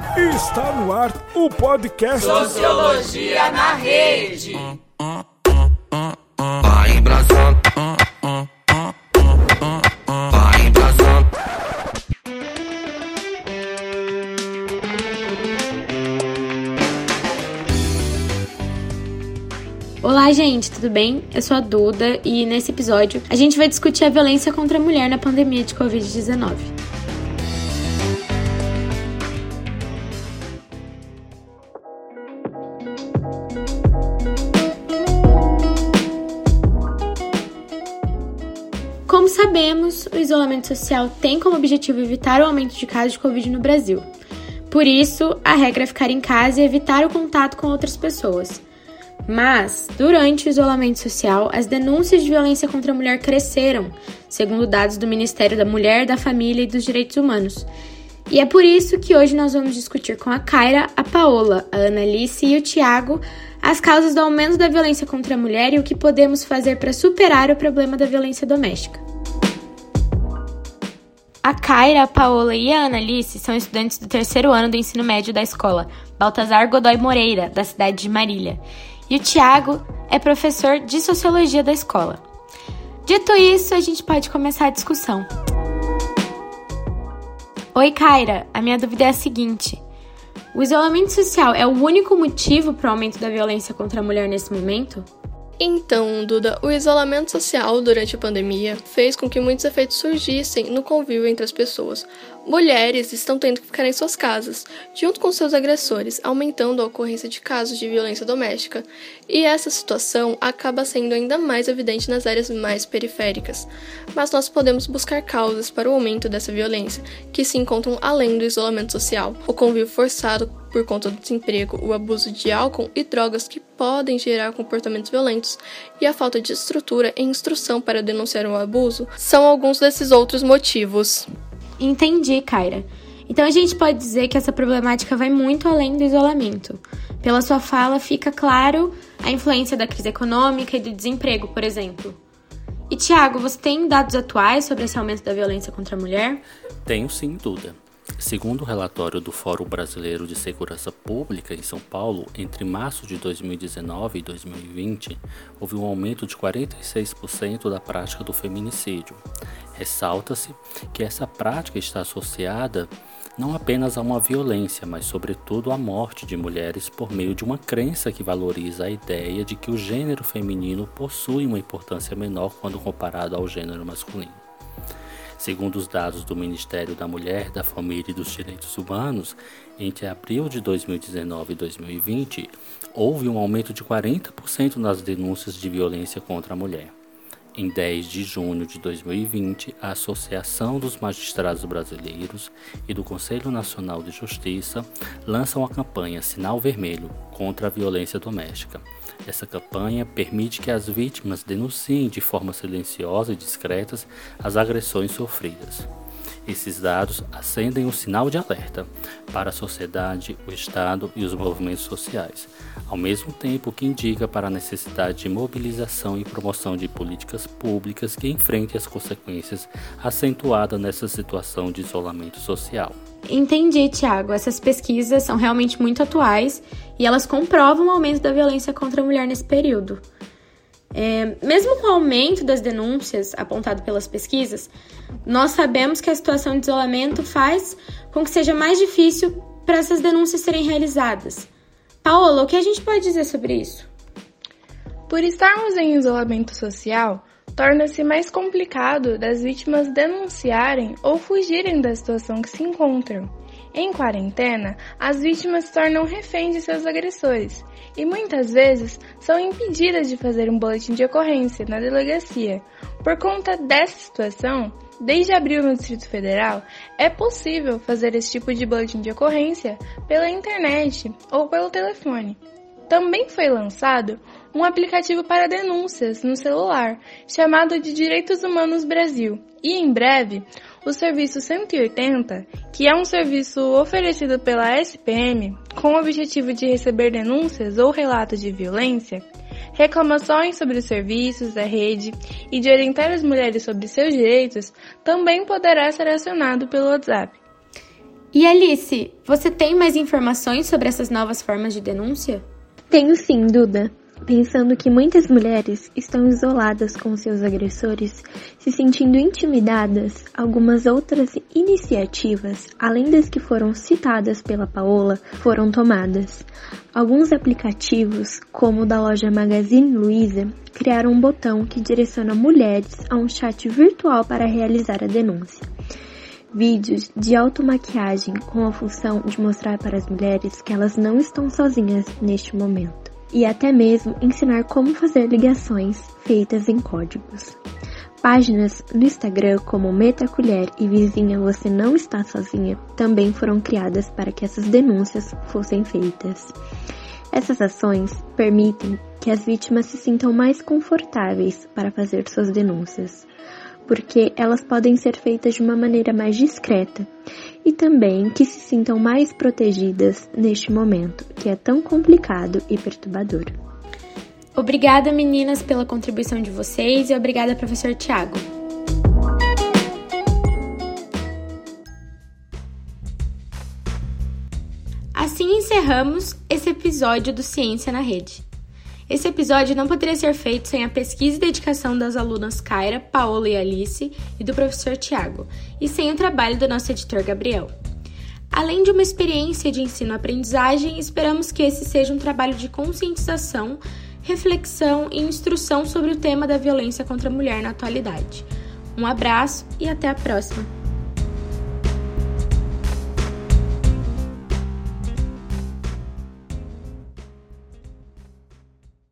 Está no ar o podcast Sociologia na Rede. Vai embrasando. Vai embrasando. Olá, gente, tudo bem? Eu sou a Duda e nesse episódio a gente vai discutir a violência contra a mulher na pandemia de Covid-19. Sabemos, o isolamento social tem como objetivo evitar o aumento de casos de Covid no Brasil. Por isso, a regra é ficar em casa e evitar o contato com outras pessoas. Mas, durante o isolamento social, as denúncias de violência contra a mulher cresceram, segundo dados do Ministério da Mulher, da Família e dos Direitos Humanos. E é por isso que hoje nós vamos discutir com a Kaira, a Paola, a Annalice e o Tiago as causas do aumento da violência contra a mulher e o que podemos fazer para superar o problema da violência doméstica. A Kaira, a Paola e a Annalice são estudantes do terceiro ano do ensino médio da escola Baltazar Godoy Moreira, da cidade de Marília. E o Tiago é professor de sociologia da escola. Dito isso, a gente pode começar a discussão. Oi, Kaira. A minha dúvida é a seguinte: o isolamento social é o único motivo para o aumento da violência contra a mulher nesse momento? Então, Duda, o isolamento social durante a pandemia fez com que muitos efeitos surgissem no convívio entre as pessoas. Mulheres estão tendo que ficar em suas casas, junto com seus agressores, aumentando a ocorrência de casos de violência doméstica. E essa situação acaba sendo ainda mais evidente nas áreas mais periféricas. Mas nós podemos buscar causas para o aumento dessa violência, que se encontram além do isolamento social, o convívio forçado por conta do desemprego, o abuso de álcool e drogas que podem gerar comportamentos violentos e a falta de estrutura e instrução para denunciar o abuso são alguns desses outros motivos. Entendi, Kaira. Então a gente pode dizer que essa problemática vai muito além do isolamento. Pela sua fala, fica claro a influência da crise econômica e do desemprego, por exemplo. E Tiago, você tem dados atuais sobre esse aumento da violência contra a mulher? Tenho sim, Duda. Segundo o relatório do Fórum Brasileiro de Segurança Pública em São Paulo, entre março de 2019 e 2020, houve um aumento de 46% da prática do feminicídio. Ressalta-se que essa prática está associada não apenas a uma violência, mas sobretudo à morte de mulheres por meio de uma crença que valoriza a ideia de que o gênero feminino possui uma importância menor quando comparado ao gênero masculino. Segundo os dados do Ministério da Mulher, da Família e dos Direitos Humanos, entre abril de 2019 e 2020, houve um aumento de 40% nas denúncias de violência contra a mulher. Em 10 de junho de 2020, a Associação dos Magistrados Brasileiros e do Conselho Nacional de Justiça lançam a campanha Sinal Vermelho contra a violência doméstica. Essa campanha permite que as vítimas denunciem de forma silenciosa e discreta as agressões sofridas. Esses dados acendem um sinal de alerta para a sociedade, o Estado e os movimentos sociais, ao mesmo tempo que indica para a necessidade de mobilização e promoção de políticas públicas que enfrentem as consequências acentuadas nessa situação de isolamento social. Entendi, Tiago. Essas pesquisas são realmente muito atuais e elas comprovam o aumento da violência contra a mulher nesse período. É, mesmo com o aumento das denúncias apontado pelas pesquisas, nós sabemos que a situação de isolamento faz com que seja mais difícil para essas denúncias serem realizadas. Paola, o que a gente pode dizer sobre isso? Por estarmos em isolamento social, torna-se mais complicado das vítimas denunciarem ou fugirem da situação que se encontram. Em quarentena, as vítimas se tornam reféns de seus agressores e muitas vezes são impedidas de fazer um boletim de ocorrência na delegacia. Por conta dessa situação, desde abril no Distrito Federal, é possível fazer esse tipo de boletim de ocorrência pela internet ou pelo telefone. Também foi lançado um aplicativo para denúncias no celular, chamado de Direitos Humanos Brasil, e em breve o serviço 180, que é um serviço oferecido pela SPM com o objetivo de receber denúncias ou relatos de violência, reclamações sobre os serviços da rede e de orientar as mulheres sobre seus direitos, também poderá ser acionado pelo WhatsApp. E Alice, você tem mais informações sobre essas novas formas de denúncia? Tenho sim, Duda. Pensando que muitas mulheres estão isoladas com seus agressores, se sentindo intimidadas, algumas outras iniciativas, além das que foram citadas pela Paola, foram tomadas. Alguns aplicativos, como o da loja Magazine Luiza, criaram um botão que direciona mulheres a um chat virtual para realizar a denúncia. Vídeos de automaquiagem com a função de mostrar para as mulheres que elas não estão sozinhas neste momento e até mesmo ensinar como fazer ligações feitas em códigos. Páginas no Instagram como Meta Colher e Vizinha Você Não Está Sozinha também foram criadas para que essas denúncias fossem feitas. Essas ações permitem que as vítimas se sintam mais confortáveis para fazer suas denúncias, porque elas podem ser feitas de uma maneira mais discreta e também que se sintam mais protegidas neste momento, que é tão complicado e perturbador. Obrigada, meninas, pela contribuição de vocês e obrigada, professor Tiago. Assim encerramos esse episódio do Ciência na Rede. Esse episódio não poderia ser feito sem a pesquisa e dedicação das alunas Kyra, Paola e Alice e do professor Tiago, e sem o trabalho do nosso editor Gabriel. Além de uma experiência de ensino-aprendizagem, esperamos que esse seja um trabalho de conscientização, reflexão e instrução sobre o tema da violência contra a mulher na atualidade. Um abraço e até a próxima!